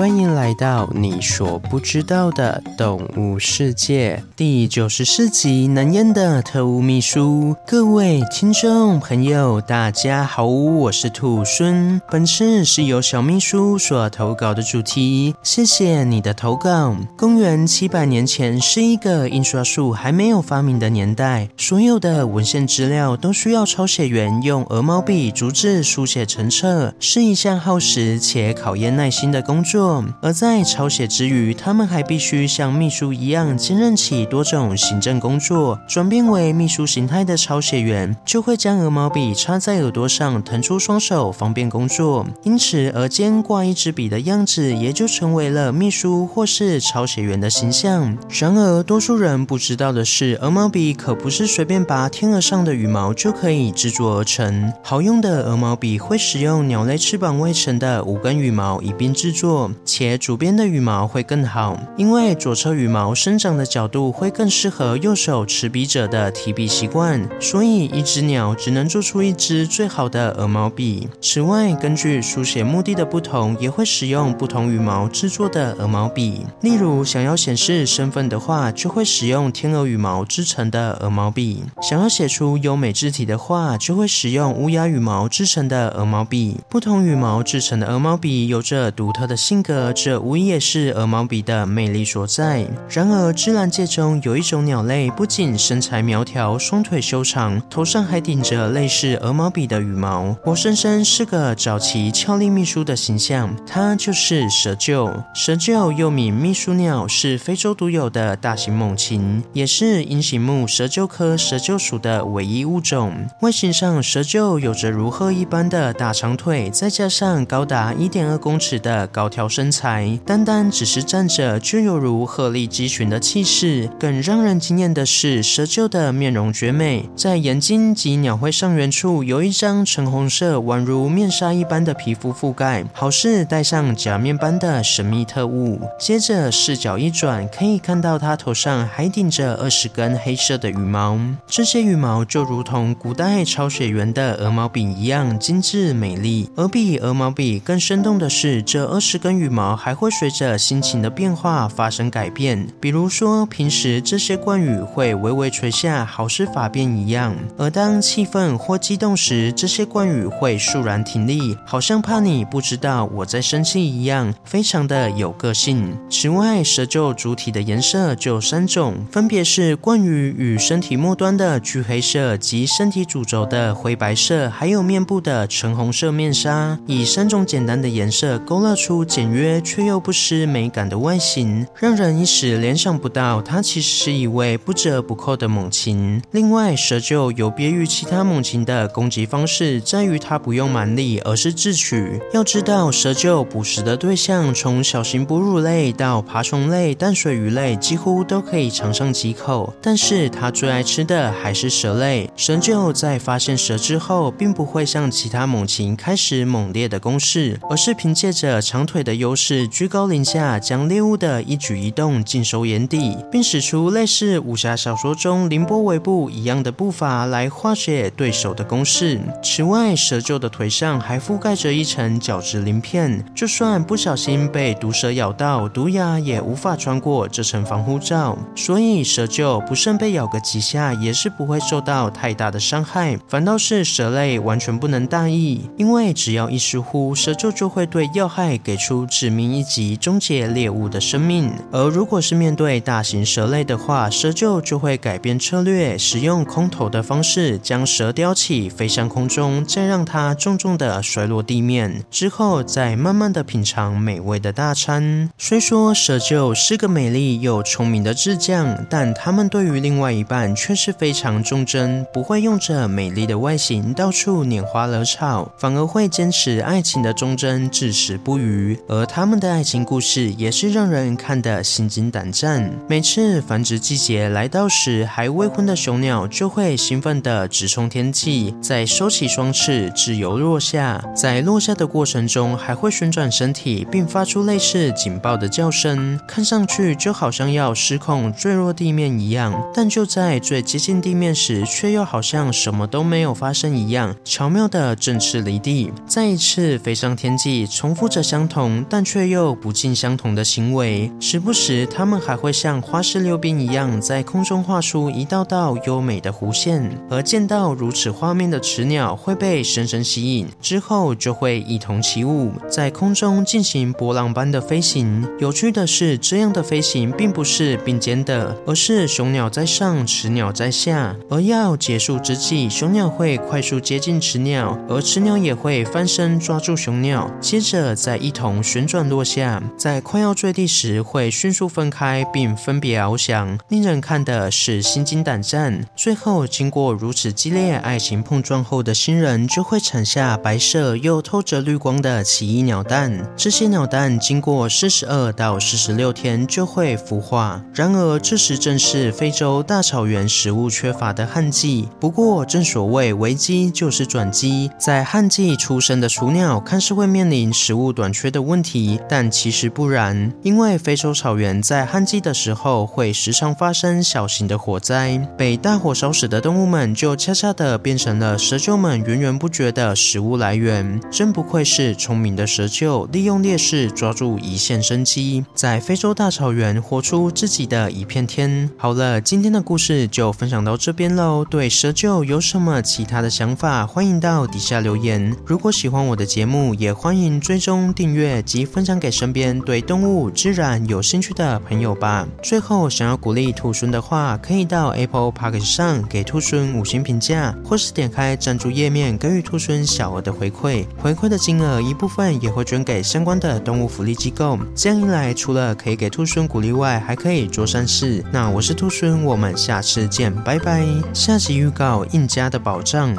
欢迎来到你所不知道的动物世界第九十四集《难言的特务秘书》。各位听众朋友，大家好，我是兔孙。本次是由小秘书所投稿的主题，谢谢你的投稿。公元七百年前是一个印刷术还没有发明的年代，所有的文献资料都需要抄写员用鹅毛笔逐字书写成册，是一项耗时且考验耐心的工作。而在抄写之余，他们还必须像秘书一样兼任起多种行政工作。转变为秘书形态的抄写员，就会将鹅毛笔插在耳朵上，腾出双手，方便工作。因此，额间挂一支笔的样子，也就成为了秘书或是抄写员的形象。然而，多数人不知道的是，鹅毛笔可不是随便拔天鹅上的羽毛就可以制作而成。好用的鹅毛笔会使用鸟类翅膀外层的五根羽毛一并制作。且主边的羽毛会更好，因为左侧羽毛生长的角度会更适合右手持笔者的提笔习惯，所以一只鸟只能做出一支最好的鹅毛笔。此外，根据书写目的的不同，也会使用不同羽毛制作的鹅毛笔。例如，想要显示身份的话，就会使用天鹅羽毛制成的鹅毛笔；想要写出优美字体的话，就会使用乌鸦羽毛制成的鹅毛笔。不同羽毛制成的鹅毛笔有着独特的性格。这无疑也是鹅毛笔的。魅力所在。然而，自然界中有一种鸟类，不仅身材苗条、双腿修长，头上还顶着类似鹅毛笔的羽毛，活生生是个早期俏丽秘书的形象。它就是蛇鹫。蛇鹫又名秘书鸟，是非洲独有的大型猛禽，也是鹰形目蛇鹫科蛇鹫属的唯一物种。外形上，蛇鹫有着如鹤一般的。大长腿，再加上高达一点二公尺的高挑身。材单单只是站着，就犹如鹤立鸡群的气势。更让人惊艳的是，蛇鹫的面容绝美，在眼睛及鸟喙上缘处有一张橙红色，宛如面纱一般的皮肤覆盖，好似戴上假面般的神秘特务。接着视角一转，可以看到它头上还顶着二十根黑色的羽毛，这些羽毛就如同古代抄写员的鹅毛笔一样精致美丽。而比鹅毛笔更生动的是，这二十根羽毛。还会随着心情的变化发生改变，比如说平时这些冠羽会微微垂下，好似发辫一样；而当气愤或激动时，这些冠羽会肃然挺立，好像怕你不知道我在生气一样，非常的有个性。此外，蛇鹫主体的颜色就三种，分别是冠羽与身体末端的橘黑色及身体主轴的灰白色，还有面部的橙红色面纱，以三种简单的颜色勾勒出简约。却又不失美感的外形，让人一时联想不到它其实是一位不折不扣的猛禽。另外，蛇鹫有别于其他猛禽的攻击方式，在于它不用蛮力，而是智取。要知道，蛇鹫捕食的对象从小型哺乳类到爬虫类、淡水鱼类，几乎都可以尝上几口。但是它最爱吃的还是蛇类。蛇鹫在发现蛇之后，并不会像其他猛禽开始猛烈的攻势，而是凭借着长腿的优势。居高临下，将猎物的一举一动尽收眼底，并使出类似武侠小说中凌波微步一样的步伐来化解对手的攻势。此外，蛇鹫的腿上还覆盖着一层角质鳞片，就算不小心被毒蛇咬到，毒牙也无法穿过这层防护罩。所以，蛇鹫不慎被咬个几下，也是不会受到太大的伤害。反倒是蛇类完全不能大意，因为只要一疏忽，蛇鹫就会对要害给出。致命一击，终结猎物的生命。而如果是面对大型蛇类的话，蛇鹫就会改变策略，使用空投的方式将蛇叼起，飞向空中，再让它重重的摔落地面，之后再慢慢的品尝美味的大餐。虽说蛇鹫是个美丽又聪明的智将，但他们对于另外一半却是非常忠贞，不会用着美丽的外形到处拈花惹草，反而会坚持爱情的忠贞，至死不渝。而而他们的爱情故事也是让人看得心惊胆战。每次繁殖季节来到时，还未婚的雄鸟就会兴奋地直冲天际，再收起双翅，自由落下。在落下的过程中，还会旋转身体，并发出类似警报的叫声，看上去就好像要失控坠落地面一样。但就在最接近地面时，却又好像什么都没有发生一样，巧妙地振翅离地，再一次飞上天际，重复着相同但却又不尽相同的行为。时不时，它们还会像花式溜冰一样，在空中画出一道道优美的弧线。而见到如此画面的雌鸟，会被深深吸引，之后就会一同起舞，在空中进行波浪般的飞行。有趣的是，这样的飞行并不是并肩的，而是雄鸟在上，雌鸟在下。而要结束之际，雄鸟会快速接近雌鸟，而雌鸟也会翻身抓住雄鸟，接着再一同旋转落下。在快要坠地时，会迅速分开并分别翱翔，令人看的是心惊胆战。最后，经过如此激烈爱情碰撞后的新人，就会产下白色又透着绿光的奇异鸟蛋。这些鸟蛋经过四十二到四十六天就会孵化。然而，这时正是非洲大草原食物缺乏的旱季。不过，正所谓危机就是转机，在旱季出生的雏鸟看似会面临食物短缺的问题，但其实不然，因为非洲草原在旱季的时候会时常发生小型的火灾，被大火烧死的动物们就恰恰的变成了蛇鹫们源源不绝的食物来源。真不愧是聪明的蛇鹫，利用劣势抓住一线生机，在非洲大草原活出自己的一片天。好了，今天的故事就分享到这边喽。对蛇鹫有什么其他的想法，欢迎到底下留言。如果喜欢我的节目，也欢迎追踪订阅及分享给身边对动物、自然有兴趣的朋友吧。最后，想要鼓励兔孙的话，可以到 Apple Podcast 上给兔孙五星评价，或是点开赞助页面给予兔孙小额的回馈。回馈的金额一部分也会捐给相关的动物福利机构。这样一来，除了可以给兔孙鼓励外，还可以做善事。那我是兔孙，我们下次见，拜拜。下集预告：印加的宝藏。